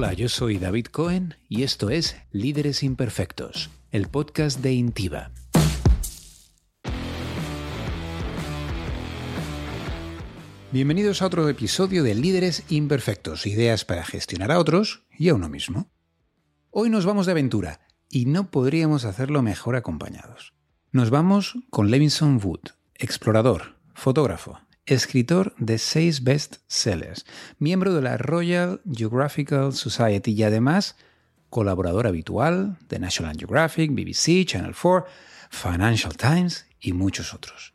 Hola, yo soy David Cohen y esto es Líderes Imperfectos, el podcast de Intiva. Bienvenidos a otro episodio de Líderes Imperfectos, ideas para gestionar a otros y a uno mismo. Hoy nos vamos de aventura y no podríamos hacerlo mejor acompañados. Nos vamos con Levinson Wood, explorador, fotógrafo, escritor de seis bestsellers, miembro de la Royal Geographical Society y además colaborador habitual de National Geographic, BBC, Channel 4, Financial Times y muchos otros.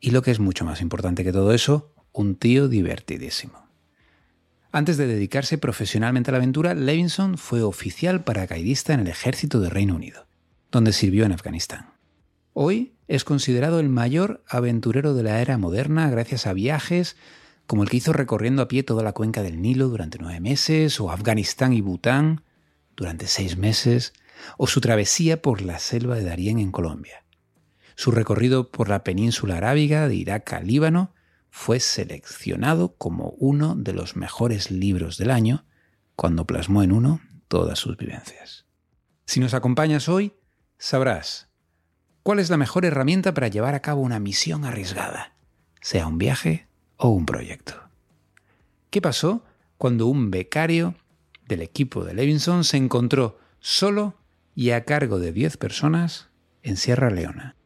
Y lo que es mucho más importante que todo eso, un tío divertidísimo. Antes de dedicarse profesionalmente a la aventura, Levinson fue oficial paracaidista en el ejército de Reino Unido, donde sirvió en Afganistán. Hoy es considerado el mayor aventurero de la era moderna gracias a viajes como el que hizo recorriendo a pie toda la cuenca del Nilo durante nueve meses, o Afganistán y Bután durante seis meses, o su travesía por la selva de Darién en Colombia. Su recorrido por la península arábiga de Irak a Líbano fue seleccionado como uno de los mejores libros del año cuando plasmó en uno todas sus vivencias. Si nos acompañas hoy, sabrás ¿Cuál es la mejor herramienta para llevar a cabo una misión arriesgada, sea un viaje o un proyecto? ¿Qué pasó cuando un becario del equipo de Levinson se encontró solo y a cargo de 10 personas en Sierra Leona?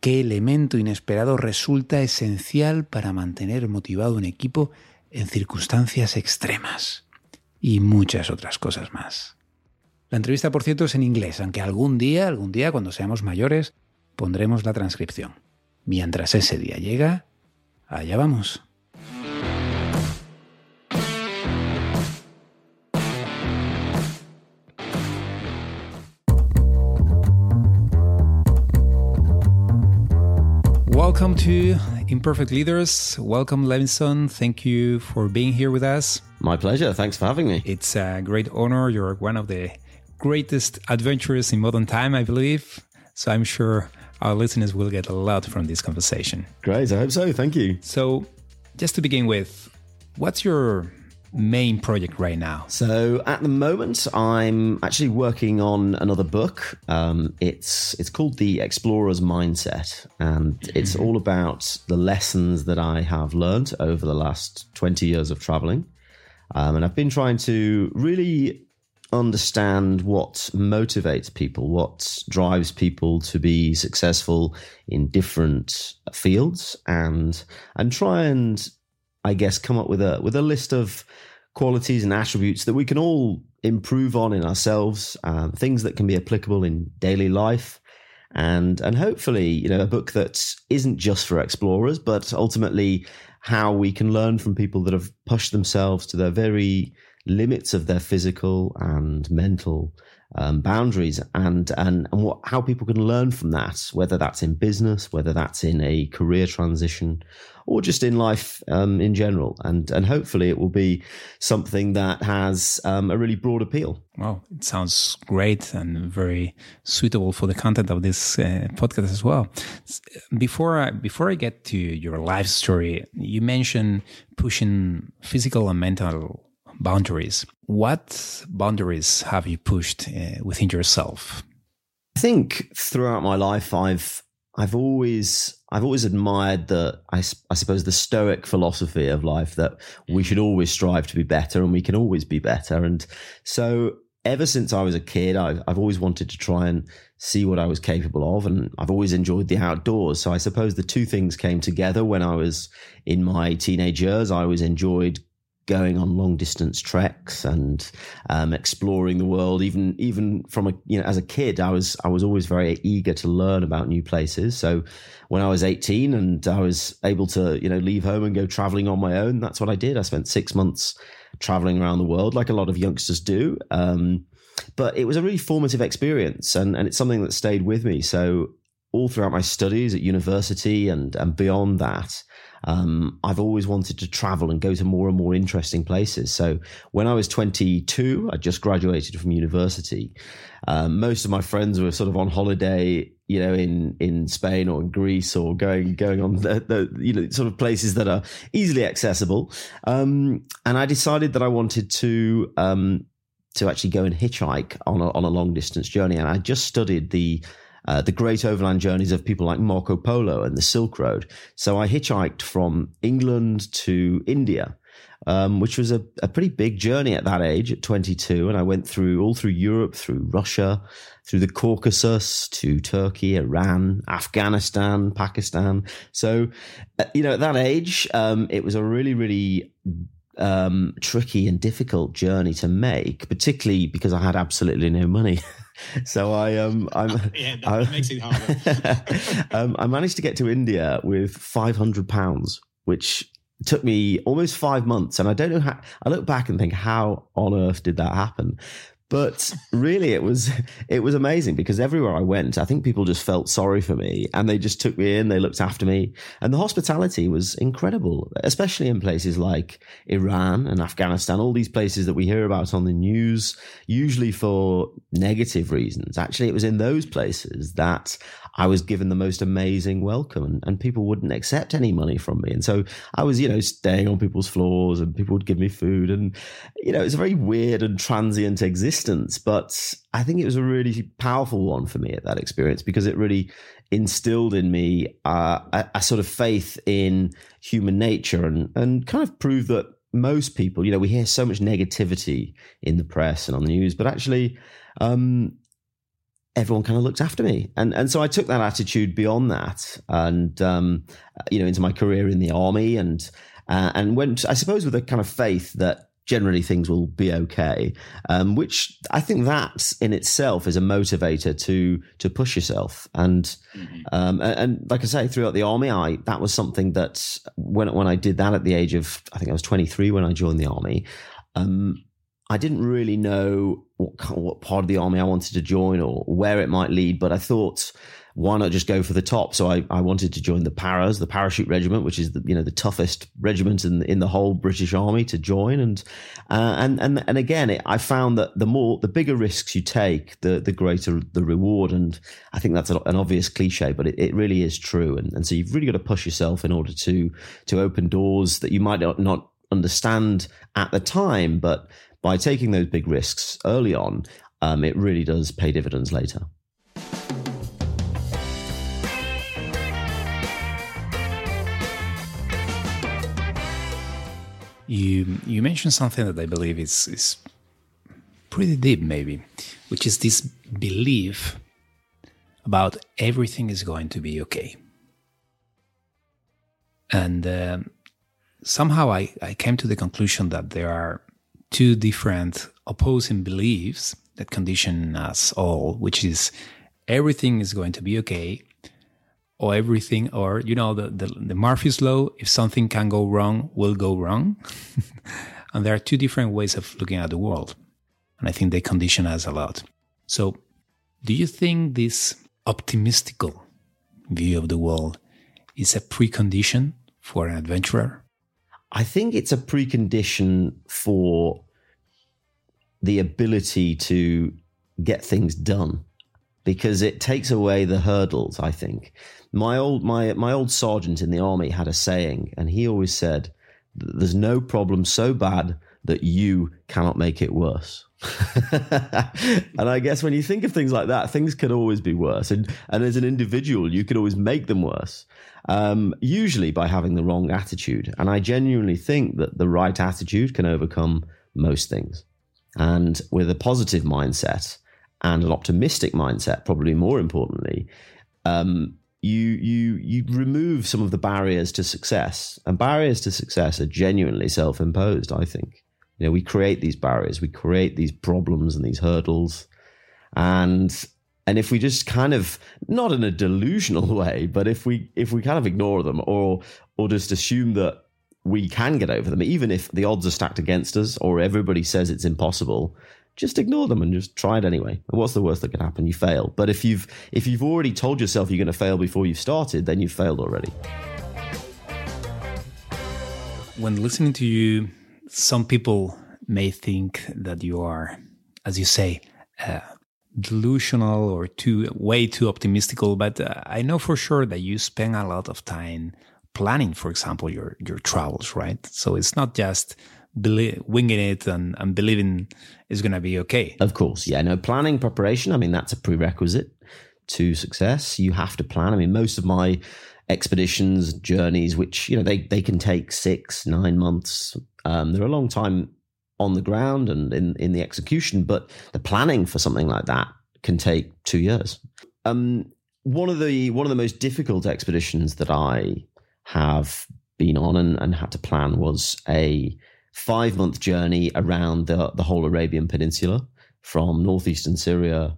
¿Qué elemento inesperado resulta esencial para mantener motivado un equipo en circunstancias extremas? Y muchas otras cosas más. La entrevista, por cierto, es en inglés, aunque algún día, algún día, cuando seamos mayores, pondremos la transcripción. Mientras ese día llega, allá vamos. Welcome to Imperfect Leaders. Welcome, Levinson. Thank you for being here with us. My pleasure. Thanks for having me. It's a great honor. You're one of the greatest adventurers in modern time, I believe. So I'm sure our listeners will get a lot from this conversation. Great, I hope so. Thank you. So, just to begin with, what's your main project right now? So at the moment, I'm actually working on another book. Um, it's it's called The Explorer's Mindset, and it's mm-hmm. all about the lessons that I have learned over the last 20 years of traveling. Um, and I've been trying to really understand what motivates people, what drives people to be successful in different fields, and and try and I guess come up with a with a list of qualities and attributes that we can all improve on in ourselves, um, things that can be applicable in daily life, and and hopefully you know a book that isn't just for explorers, but ultimately how we can learn from people that have pushed themselves to their very limits of their physical and mental um, boundaries and, and, and what, how people can learn from that, whether that's in business, whether that's in a career transition or just in life um, in general. And, and hopefully it will be something that has um, a really broad appeal. Well, it sounds great and very suitable for the content of this uh, podcast as well. Before I, before I get to your life story, you mentioned pushing physical and mental boundaries. What boundaries have you pushed uh, within yourself? I think throughout my life, I've I've always I've always admired the I, I, suppose the stoic philosophy of life that we should always strive to be better and we can always be better. And so ever since I was a kid, I've, I've always wanted to try and see what I was capable of, and I've always enjoyed the outdoors. So I suppose the two things came together when I was in my teenage years. I always enjoyed going on long distance treks and um, exploring the world. Even even from a you know as a kid, I was I was always very eager to learn about new places. So when I was eighteen and I was able to you know leave home and go traveling on my own, that's what I did. I spent six months traveling around the world, like a lot of youngsters do. Um, but it was a really formative experience, and and it's something that stayed with me. So all throughout my studies at university and and beyond that. Um, I've always wanted to travel and go to more and more interesting places. So when I was 22, I just graduated from university. Um, most of my friends were sort of on holiday, you know, in, in Spain or in Greece or going, going on the, the you know, sort of places that are easily accessible. Um, and I decided that I wanted to, um, to actually go and hitchhike on a, on a long distance journey. And I just studied the uh, the great overland journeys of people like Marco Polo and the Silk Road. So I hitchhiked from England to India. Um, which was a, a pretty big journey at that age, at 22. And I went through all through Europe, through Russia, through the Caucasus to Turkey, Iran, Afghanistan, Pakistan. So, uh, you know, at that age, um, it was a really, really um, tricky and difficult journey to make, particularly because I had absolutely no money. so I um I'm yeah, that I, makes it harder. um, I managed to get to India with five hundred pounds, which took me almost five months. And I don't know how I look back and think, how on earth did that happen? But really, it was it was amazing because everywhere I went, I think people just felt sorry for me and they just took me in. They looked after me, and the hospitality was incredible, especially in places like Iran and Afghanistan. All these places that we hear about on the news, usually for negative reasons. Actually, it was in those places that I was given the most amazing welcome and, and, people wouldn't accept any money from me. And so I was, you know, staying on people's floors and people would give me food. And, you know, it's a very weird and transient existence. But I think it was a really powerful one for me at that experience because it really instilled in me uh, a, a sort of faith in human nature and, and kind of proved that most people, you know, we hear so much negativity in the press and on the news, but actually, um, everyone kind of looked after me. And and so I took that attitude beyond that and um, you know into my career in the army and uh, and went I suppose with a kind of faith that generally things will be okay um, which I think that in itself is a motivator to to push yourself and mm-hmm. um, and, and, like I say throughout the army I that was something that when when I did that at the age of I think I was 23 when I joined the army um, I didn't really know what what part of the army I wanted to join or where it might lead, but I thought why not just go for the top? So I, I wanted to join the Paras, the Parachute Regiment, which is the you know the toughest regiment in in the whole British Army to join. And uh, and and and again, it, I found that the more the bigger risks you take, the the greater the reward. And I think that's an obvious cliche, but it, it really is true. And and so you've really got to push yourself in order to to open doors that you might not, not understand at the time, but by taking those big risks early on, um, it really does pay dividends later. You you mentioned something that I believe is is pretty deep, maybe, which is this belief about everything is going to be okay. And um, somehow I, I came to the conclusion that there are two different opposing beliefs that condition us all, which is everything is going to be okay, or everything, or you know, the, the, the Murphy's law, if something can go wrong, will go wrong. and there are two different ways of looking at the world. And I think they condition us a lot. So, do you think this optimistical view of the world is a precondition for an adventurer? I think it's a precondition for the ability to get things done because it takes away the hurdles i think. My old my my old sergeant in the army had a saying and he always said there's no problem so bad that you cannot make it worse. And i guess when you think of things like that things can always be worse. And and as an individual you can always make them worse um, usually by having the wrong attitude. And i genuinely think that the right attitude can overcome most things. And with a positive mindset and an optimistic mindset, probably more importantly, um, you you you remove some of the barriers to success. And barriers to success are genuinely self-imposed. I think you know we create these barriers, we create these problems and these hurdles, and and if we just kind of not in a delusional way, but if we if we kind of ignore them or or just assume that we can get over them, even if the odds are stacked against us or everybody says it's impossible. Just ignore them and just try it anyway. And what's the worst that can happen? You fail. But if you've if you've already told yourself you're going to fail before you've started, then you've failed already. When listening to you, some people may think that you are, as you say, uh, delusional or too way too optimistical. But uh, I know for sure that you spend a lot of time planning, for example, your your travels, right? So it's not just believe, winging it and, and believing it's going to be okay. Of course, yeah. No planning, preparation. I mean, that's a prerequisite to success. You have to plan. I mean, most of my expeditions, journeys, which you know they they can take six, nine months. Um, they're a long time on the ground and in in the execution, but the planning for something like that can take two years. Um, one of the one of the most difficult expeditions that I have been on and, and had to plan was a five month journey around the, the whole Arabian Peninsula from northeastern Syria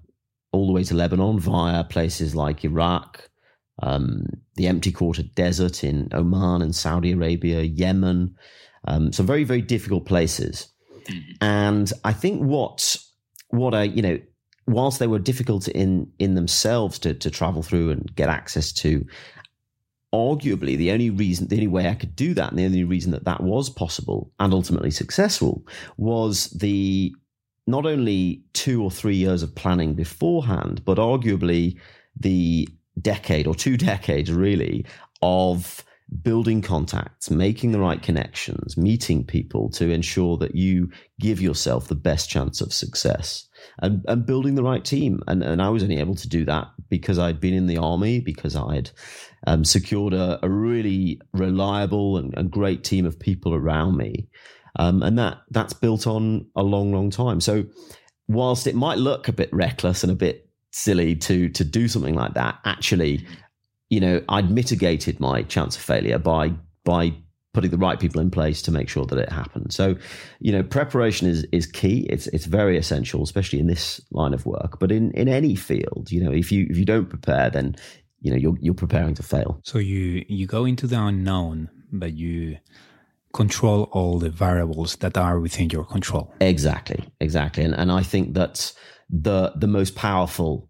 all the way to Lebanon via places like Iraq, um, the empty quarter desert in Oman and Saudi Arabia, Yemen. Um, some very, very difficult places. Mm-hmm. And I think what, what I, you know, whilst they were difficult in, in themselves to, to travel through and get access to, arguably the only reason, the only way I could do that, and the only reason that that was possible and ultimately successful was the not only two or three years of planning beforehand, but arguably the decade or two decades really of building contacts, making the right connections, meeting people to ensure that you give yourself the best chance of success and, and building the right team. And, and I was only able to do that because I'd been in the army, because I'd um, secured a, a, really reliable and, and, great team of people around me. Um, and that that's built on a long, long time. So whilst it might look a bit reckless and a bit silly to to do something like that, actually you know, I'd mitigated my chance of failure by by putting the right people in place to make sure that it happened. So, you know, preparation is is key. It's it's very essential, especially in this line of work. But in in any field, you know, if you if you don't prepare, then you know you're you're preparing to fail. So you you go into the unknown, but you control all the variables that are within your control. Exactly, exactly. And and I think that the the most powerful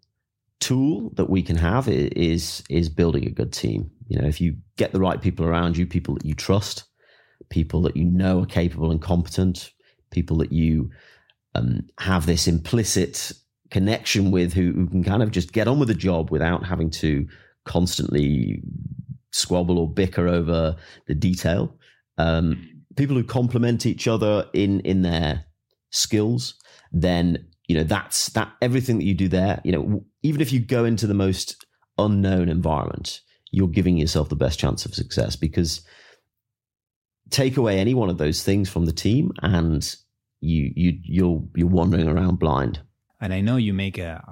tool that we can have is is building a good team. You know, if you get the right people around you, people that you trust, people that you know are capable and competent, people that you um, have this implicit connection with, who, who can kind of just get on with the job without having to constantly squabble or bicker over the detail. Um, people who complement each other in in their skills, then you know that's that everything that you do there you know even if you go into the most unknown environment you're giving yourself the best chance of success because take away any one of those things from the team and you you you're you're wandering around blind. And i know you make a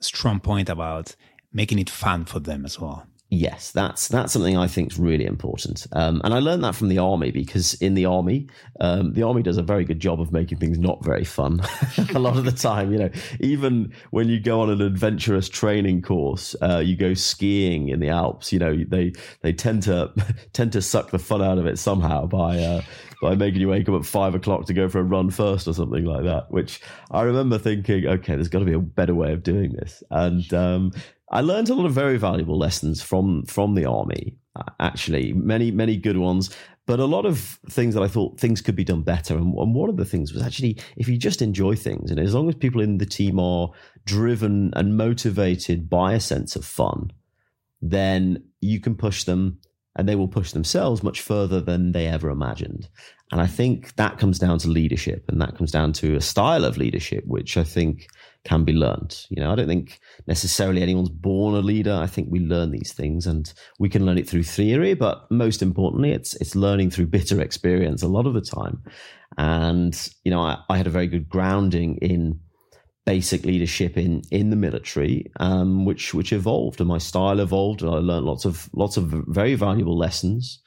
strong point about making it fun for them as well Yes, that's that's something I think is really important, um, and I learned that from the army because in the army, um, the army does a very good job of making things not very fun. a lot of the time, you know, even when you go on an adventurous training course, uh, you go skiing in the Alps. You know, they they tend to tend to suck the fun out of it somehow by uh, by making you wake up at five o'clock to go for a run first or something like that. Which I remember thinking, okay, there's got to be a better way of doing this, and um, I learned a lot of very valuable lessons from from the army. Uh, actually, many many good ones, but a lot of things that I thought things could be done better. And, and one of the things was actually if you just enjoy things, and as long as people in the team are driven and motivated by a sense of fun, then you can push them, and they will push themselves much further than they ever imagined. And I think that comes down to leadership, and that comes down to a style of leadership, which I think can be learned. You know, I don't think necessarily anyone's born a leader. I think we learn these things and we can learn it through theory, but most importantly, it's it's learning through bitter experience a lot of the time. And, you know, I, I had a very good grounding in basic leadership in in the military, um, which which evolved and my style evolved and I learned lots of lots of very valuable lessons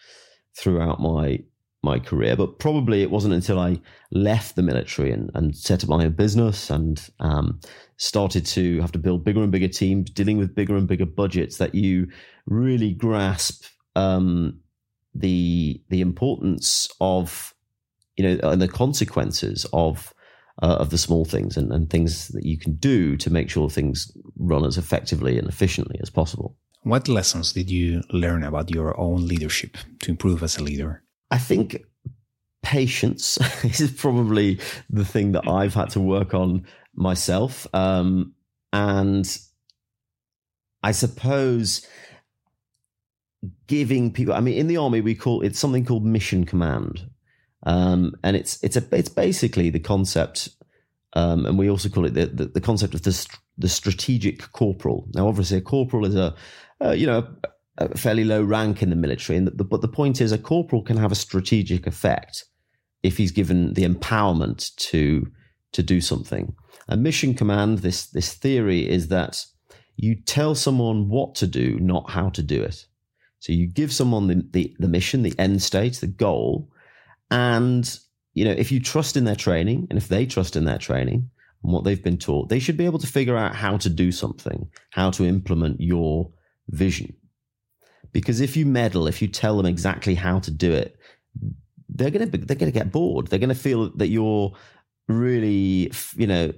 throughout my my career. But probably it wasn't until I left the military and, and set up my own business and um, started to have to build bigger and bigger teams, dealing with bigger and bigger budgets, that you really grasp um, the the importance of you know and the consequences of uh, of the small things and, and things that you can do to make sure things run as effectively and efficiently as possible. What lessons did you learn about your own leadership to improve as a leader? I think patience is probably the thing that I've had to work on myself. Um, and I suppose giving people, I mean, in the army, we call it something called mission command. Um, and it's it's a it's basically the concept, um, and we also call it the, the, the concept of the the strategic corporal. Now, obviously, a corporal is a you know a fairly low rank in the military, and the, but the point is, a corporal can have a strategic effect if he's given the empowerment to to do something. A mission command, this this theory is that you tell someone what to do, not how to do it. So you give someone the, the, the mission, the end state, the goal, and you know if you trust in their training, and if they trust in their training and what they've been taught, they should be able to figure out how to do something, how to implement your vision. Because if you meddle, if you tell them exactly how to do it, they're going to they're going to get bored. They're going to feel that you're really, you know,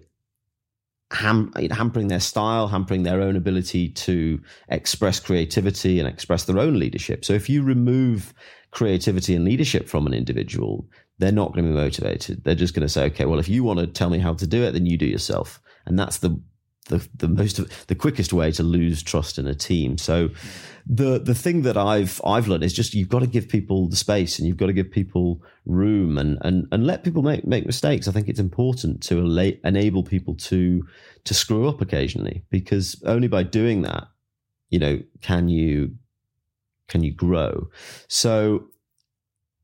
ham- hampering their style, hampering their own ability to express creativity and express their own leadership. So if you remove creativity and leadership from an individual, they're not going to be motivated. They're just going to say, okay, well, if you want to tell me how to do it, then you do yourself. And that's the the, the most the quickest way to lose trust in a team. So the the thing that I've I've learned is just you've got to give people the space and you've got to give people room and and and let people make make mistakes. I think it's important to enable people to to screw up occasionally because only by doing that, you know, can you can you grow. So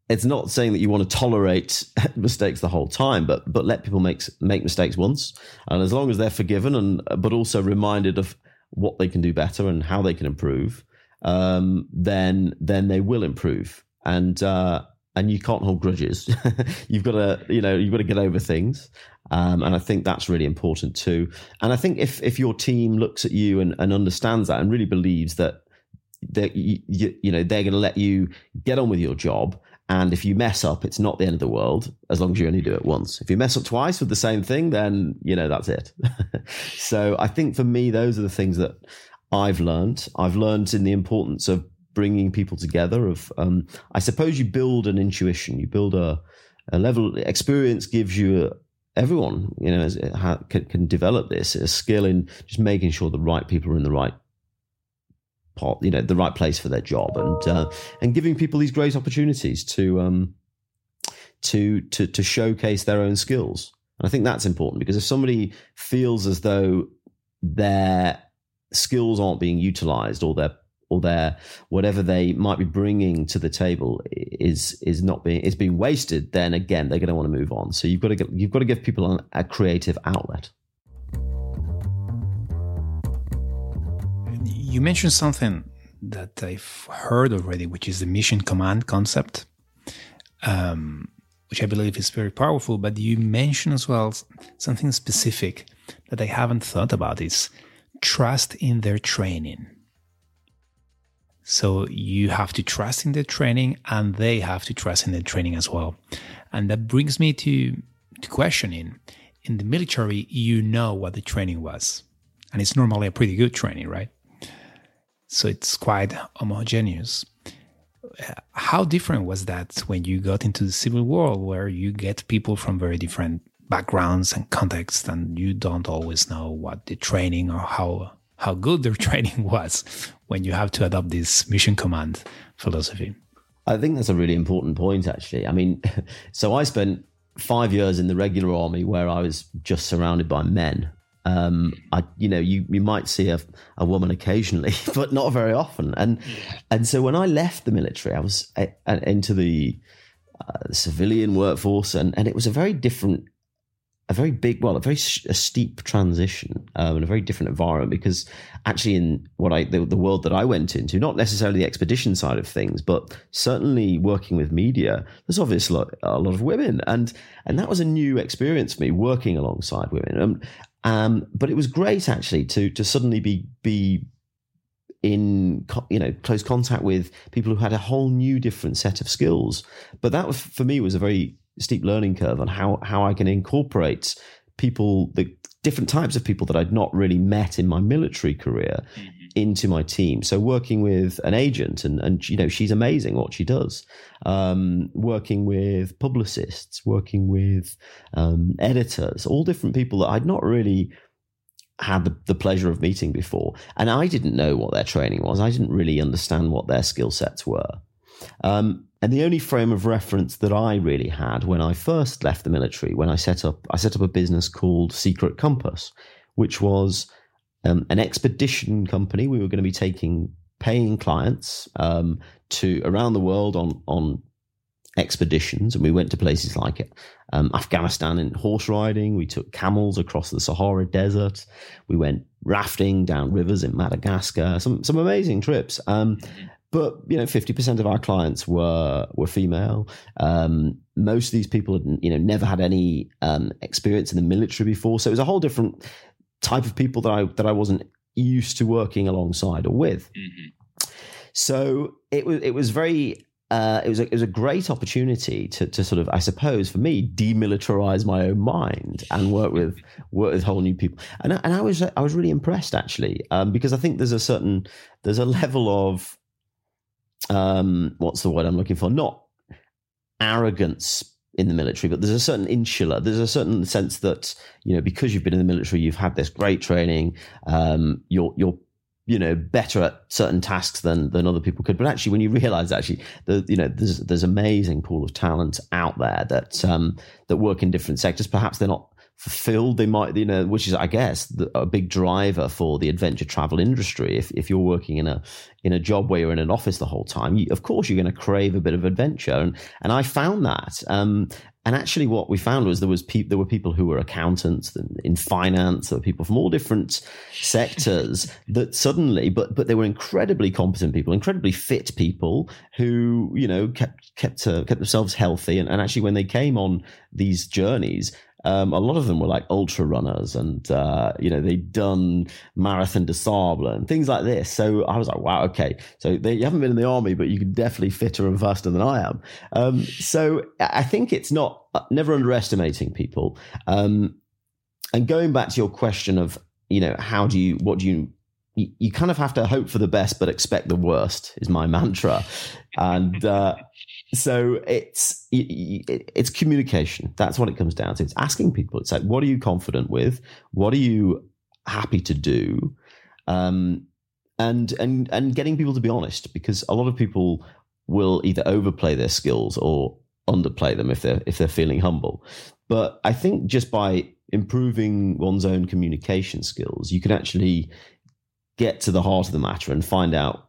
it's not saying that you want to tolerate mistakes the whole time, but but let people make make mistakes once, and as long as they're forgiven and but also reminded of what they can do better and how they can improve, um, then then they will improve. And uh, and you can't hold grudges. you've got to you know you've got to get over things. Um, and I think that's really important too. And I think if if your team looks at you and, and understands that and really believes that that you, you, you know they're going to let you get on with your job and if you mess up, it's not the end of the world as long as you only do it once. If you mess up twice with the same thing, then, you know, that's it. so I think for me, those are the things that I've learned. I've learned in the importance of bringing people together of, um, I suppose you build an intuition, you build a, a level experience gives you a, everyone, you know, can, can develop this a skill in just making sure the right people are in the right pot, you know, the right place for their job, and uh, and giving people these great opportunities to um, to to to showcase their own skills. And I think that's important because if somebody feels as though their skills aren't being utilized or their or their whatever they might be bringing to the table is is not being is being wasted, then again they're going to want to move on. So you've got to get, you've got to give people a creative outlet. You mentioned something that I've heard already, which is the mission command concept, um, which I believe is very powerful. But you mentioned as well something specific that I haven't thought about is trust in their training. So you have to trust in their training and they have to trust in their training as well. And that brings me to, to questioning in the military, you know what the training was. And it's normally a pretty good training, right? So it's quite homogeneous. How different was that when you got into the civil war, where you get people from very different backgrounds and contexts, and you don't always know what the training or how how good their training was when you have to adopt this mission command philosophy? I think that's a really important point, actually. I mean, so I spent five years in the regular army where I was just surrounded by men um, I, you know, you, you might see a, a woman occasionally, but not very often. And yeah. and so when I left the military, I was uh, into the uh, civilian workforce, and, and it was a very different, a very big, well, a very a steep transition um, and a very different environment because actually in what I the, the world that I went into, not necessarily the expedition side of things, but certainly working with media, there's obviously a lot, a lot of women, and and that was a new experience for me working alongside women. Um, um, but it was great actually to to suddenly be be in you know close contact with people who had a whole new different set of skills. But that was for me was a very steep learning curve on how how I can incorporate people the different types of people that I'd not really met in my military career mm-hmm. Into my team. So working with an agent and and you know she's amazing what she does. Um, working with publicists, working with um, editors, all different people that I'd not really had the, the pleasure of meeting before, and I didn't know what their training was. I didn't really understand what their skill sets were. Um, and the only frame of reference that I really had when I first left the military, when I set up, I set up a business called Secret Compass, which was um, an expedition company. We were going to be taking paying clients um, to around the world on on expeditions, and we went to places like um, Afghanistan in horse riding. We took camels across the Sahara Desert. We went rafting down rivers in Madagascar. Some some amazing trips. Um, but you know, fifty percent of our clients were were female. Um, most of these people had you know never had any um, experience in the military before, so it was a whole different type of people that I that I wasn't used to working alongside or with. Mm-hmm. So it was it was very uh, it was a, it was a great opportunity to to sort of I suppose for me demilitarize my own mind and work with work with whole new people and I, and I was I was really impressed actually um, because I think there's a certain there's a level of um, what's the word I'm looking for not arrogance in the military, but there's a certain insular, there's a certain sense that, you know, because you've been in the military, you've had this great training, um, you're, you're, you know, better at certain tasks than, than other people could. But actually, when you realize actually, the, you know, there's, there's amazing pool of talent out there that, um, that work in different sectors. Perhaps they're not fulfilled. They might, you know, which is, I guess, the, a big driver for the adventure travel industry. If if you're working in a in a job where you're in an office the whole time, you, of course you're going to crave a bit of adventure. And and I found that. Um, and actually, what we found was there was pe- there were people who were accountants in finance. There were people from all different sectors that suddenly, but but they were incredibly competent people, incredibly fit people who you know kept kept uh, kept themselves healthy. And, and actually, when they came on these journeys, um, a lot of them were like ultra runners and, uh, you know, they'd done Marathon des Sables and things like this. So I was like, wow, okay. So they, you haven't been in the army, but you can definitely fitter and faster than I am. Um, so I think it's not, uh, never underestimating people. Um, and going back to your question of, you know, how do you, what do you, you, you kind of have to hope for the best, but expect the worst is my mantra. And, uh, so it's it's communication. That's what it comes down to. It's asking people. It's like, what are you confident with? What are you happy to do? Um, and and and getting people to be honest, because a lot of people will either overplay their skills or underplay them if they're if they're feeling humble. But I think just by improving one's own communication skills, you can actually get to the heart of the matter and find out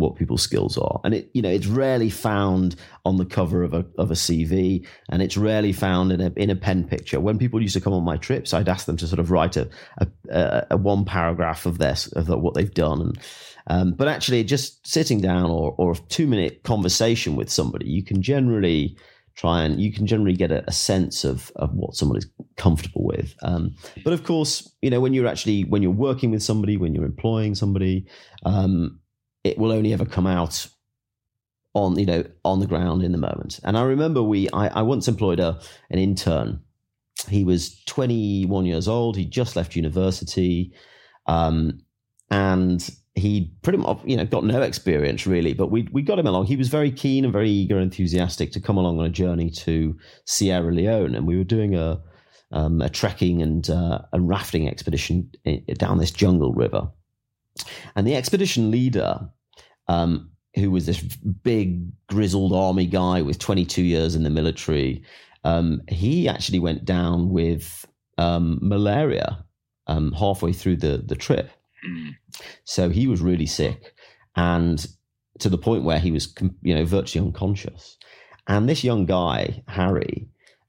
what people's skills are. And it, you know, it's rarely found on the cover of a of a CV, and it's rarely found in a in a pen picture. When people used to come on my trips, I'd ask them to sort of write a a, a one paragraph of their of what they've done, and um, but actually, just sitting down or or a two minute conversation with somebody, you can generally try and you can generally get a, a sense of of what someone is comfortable with. Um, but of course, you know, when you're actually when you're working with somebody, when you're employing somebody. Um, it will only ever come out on you know on the ground in the moment. And I remember we I, I once employed a an intern. He was 21 years old. He just left university, um, and he pretty much you know got no experience really. But we we got him along. He was very keen and very eager, and enthusiastic to come along on a journey to Sierra Leone, and we were doing a um, a trekking and uh, a rafting expedition down this jungle river. And the expedition leader, um, who was this big grizzled army guy with 22 years in the military, um, he actually went down with um, malaria um, halfway through the, the trip. So he was really sick, and to the point where he was, you know, virtually unconscious. And this young guy, Harry,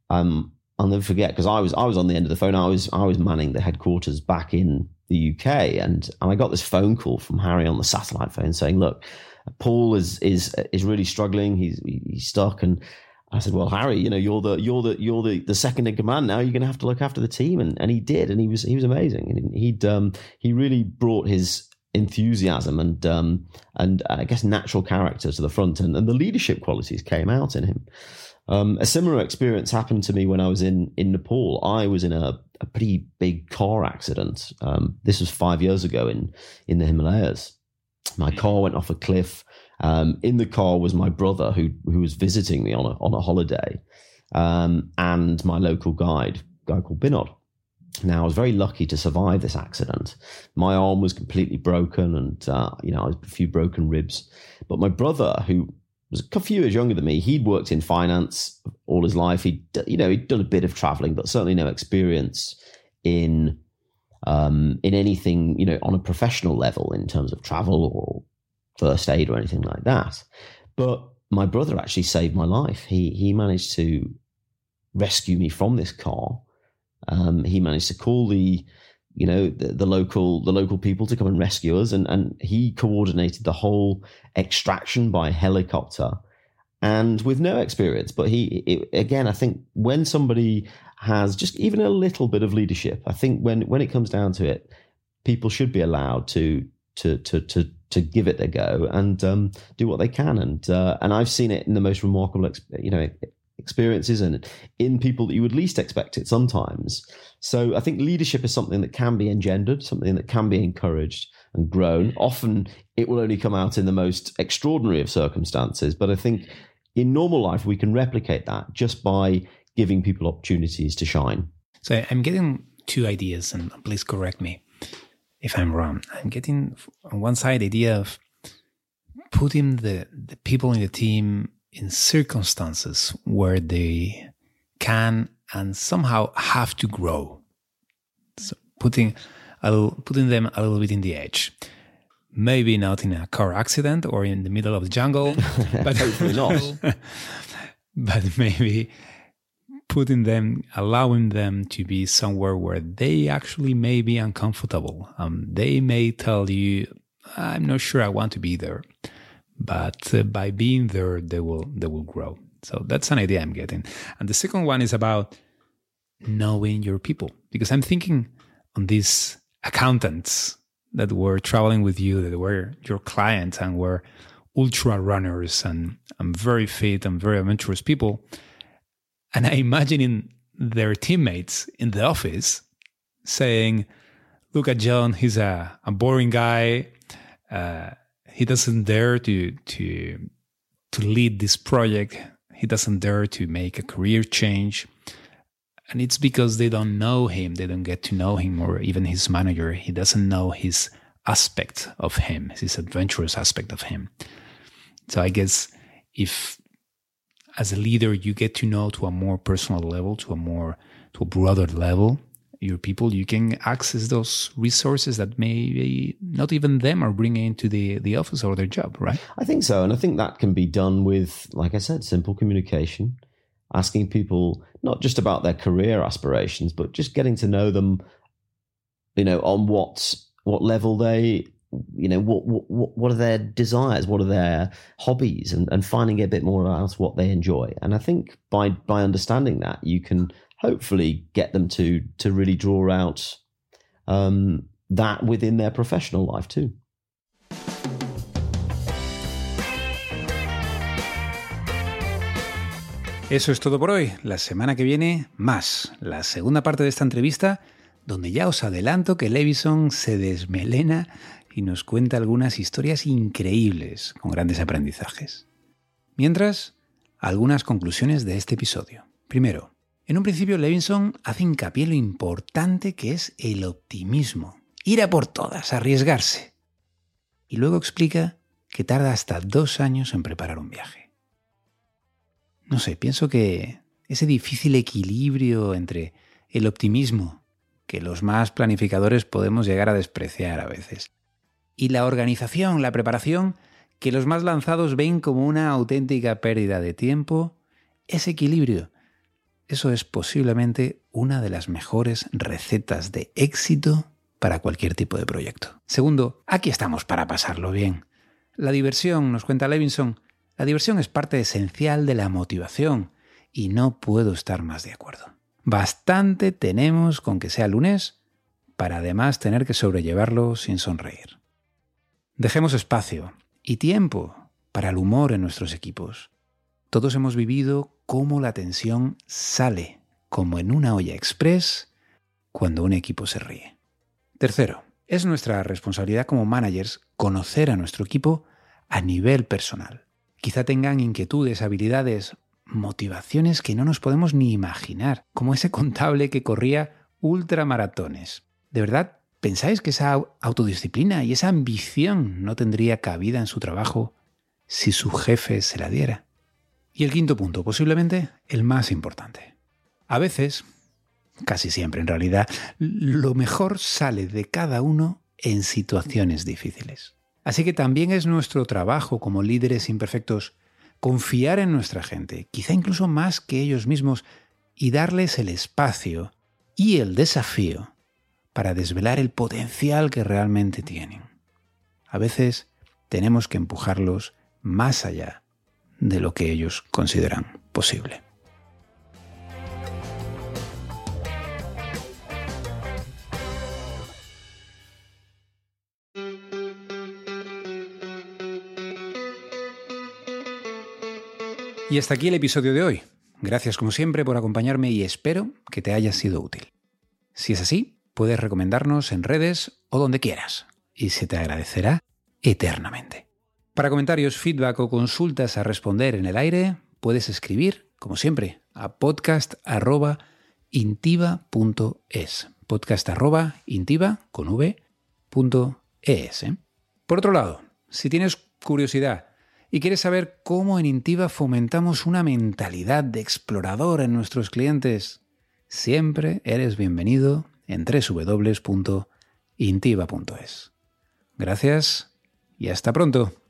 um, I'll never forget because I was I was on the end of the phone. I was I was manning the headquarters back in the UK, and and I got this phone call from Harry on the satellite phone saying, "Look, Paul is is is really struggling. He's he's stuck." And I said, "Well, Harry, you know, you're the you're the you're the, the second in command now. You're going to have to look after the team." And and he did, and he was he was amazing, and he'd um he really brought his enthusiasm and um and I guess natural character to the front, and, and the leadership qualities came out in him. Um, a similar experience happened to me when I was in in Nepal. I was in a, a pretty big car accident. Um, this was five years ago in in the Himalayas. My car went off a cliff. Um, in the car was my brother who who was visiting me on a on a holiday, um, and my local guide, guy called Binod. Now I was very lucky to survive this accident. My arm was completely broken, and uh, you know I had a few broken ribs. But my brother, who was a few years younger than me. He'd worked in finance all his life. He'd you know he'd done a bit of traveling, but certainly no experience in um, in anything you know on a professional level in terms of travel or first aid or anything like that. But my brother actually saved my life. He he managed to rescue me from this car. Um, he managed to call the you know the, the, local the local people to come and rescue us and and he coordinated the whole extraction by helicopter and with no experience but he it, again i think when somebody has just even a little bit of leadership i think when when it comes down to it people should be allowed to to to to to give it a go and um, do what they can and uh, and I've seen it in the most remarkable you know experiences and in people that you would least expect it sometimes. So I think leadership is something that can be engendered, something that can be encouraged and grown. Often it will only come out in the most extraordinary of circumstances, but I think in normal life we can replicate that just by giving people opportunities to shine. So I'm getting two ideas and please correct me if I'm wrong. I'm getting on one side idea of putting the, the people in the team in circumstances where they can and somehow have to grow. So putting little, putting them a little bit in the edge. Maybe not in a car accident or in the middle of the jungle, but hopefully not. but maybe putting them, allowing them to be somewhere where they actually may be uncomfortable. Um, they may tell you, "I'm not sure I want to be there," but uh, by being there they will they will grow so that's an idea i'm getting and the second one is about knowing your people because i'm thinking on these accountants that were traveling with you that were your clients and were ultra runners and, and very fit and very adventurous people and i imagine in their teammates in the office saying look at john he's a, a boring guy uh, he doesn't dare to to to lead this project. He doesn't dare to make a career change. And it's because they don't know him, they don't get to know him, or even his manager. He doesn't know his aspect of him, his adventurous aspect of him. So I guess if as a leader you get to know to a more personal level, to a more to a broader level, your people, you can access those resources that maybe not even them are bringing into the, the office or their job, right? I think so. And I think that can be done with, like I said, simple communication, asking people not just about their career aspirations, but just getting to know them, you know, on what, what level they you know what, what what are their desires? What are their hobbies? And, and finding a bit more about what they enjoy. And i think by by understanding that you can hopefully get them to to really draw out um, that within their professional life too. Eso es todo por hoy. La semana que viene, más. La segunda parte de esta entrevista, donde ya os adelanto que Levison se desmelena y nos cuenta algunas historias increíbles con grandes aprendizajes. Mientras, algunas conclusiones de este episodio. Primero, en un principio, Levinson hace hincapié en lo importante que es el optimismo, ir a por todas, arriesgarse. Y luego explica que tarda hasta dos años en preparar un viaje. No sé, pienso que ese difícil equilibrio entre el optimismo, que los más planificadores podemos llegar a despreciar a veces, y la organización, la preparación, que los más lanzados ven como una auténtica pérdida de tiempo, ese equilibrio eso es posiblemente una de las mejores recetas de éxito para cualquier tipo de proyecto. Segundo, aquí estamos para pasarlo bien. La diversión, nos cuenta Levinson, la diversión es parte esencial de la motivación y no puedo estar más de acuerdo. Bastante tenemos con que sea lunes para además tener que sobrellevarlo sin sonreír. Dejemos espacio y tiempo para el humor en nuestros equipos. Todos hemos vivido cómo la tensión sale, como en una olla express, cuando un equipo se ríe. Tercero, es nuestra responsabilidad como managers conocer a nuestro equipo a nivel personal. Quizá tengan inquietudes, habilidades, motivaciones que no nos podemos ni imaginar, como ese contable que corría ultramaratones. ¿De verdad pensáis que esa autodisciplina y esa ambición no tendría cabida en su trabajo si su jefe se la diera. Y el quinto punto, posiblemente el más importante. A veces, casi siempre en realidad, lo mejor sale de cada uno en situaciones difíciles. Así que también es nuestro trabajo como líderes imperfectos confiar en nuestra gente, quizá incluso más que ellos mismos, y darles el espacio y el desafío para desvelar el potencial que realmente tienen. A veces tenemos que empujarlos más allá de lo que ellos consideran posible. Y hasta aquí el episodio de hoy. Gracias como siempre por acompañarme y espero que te haya sido útil. Si es así, puedes recomendarnos en redes o donde quieras y se te agradecerá eternamente. Para comentarios, feedback o consultas a responder en el aire, puedes escribir, como siempre, a podcast.intiva.es. Podcast.intiva con v, ¿eh? Por otro lado, si tienes curiosidad y quieres saber cómo en Intiva fomentamos una mentalidad de explorador en nuestros clientes, siempre eres bienvenido en www.intiva.es. Gracias y hasta pronto.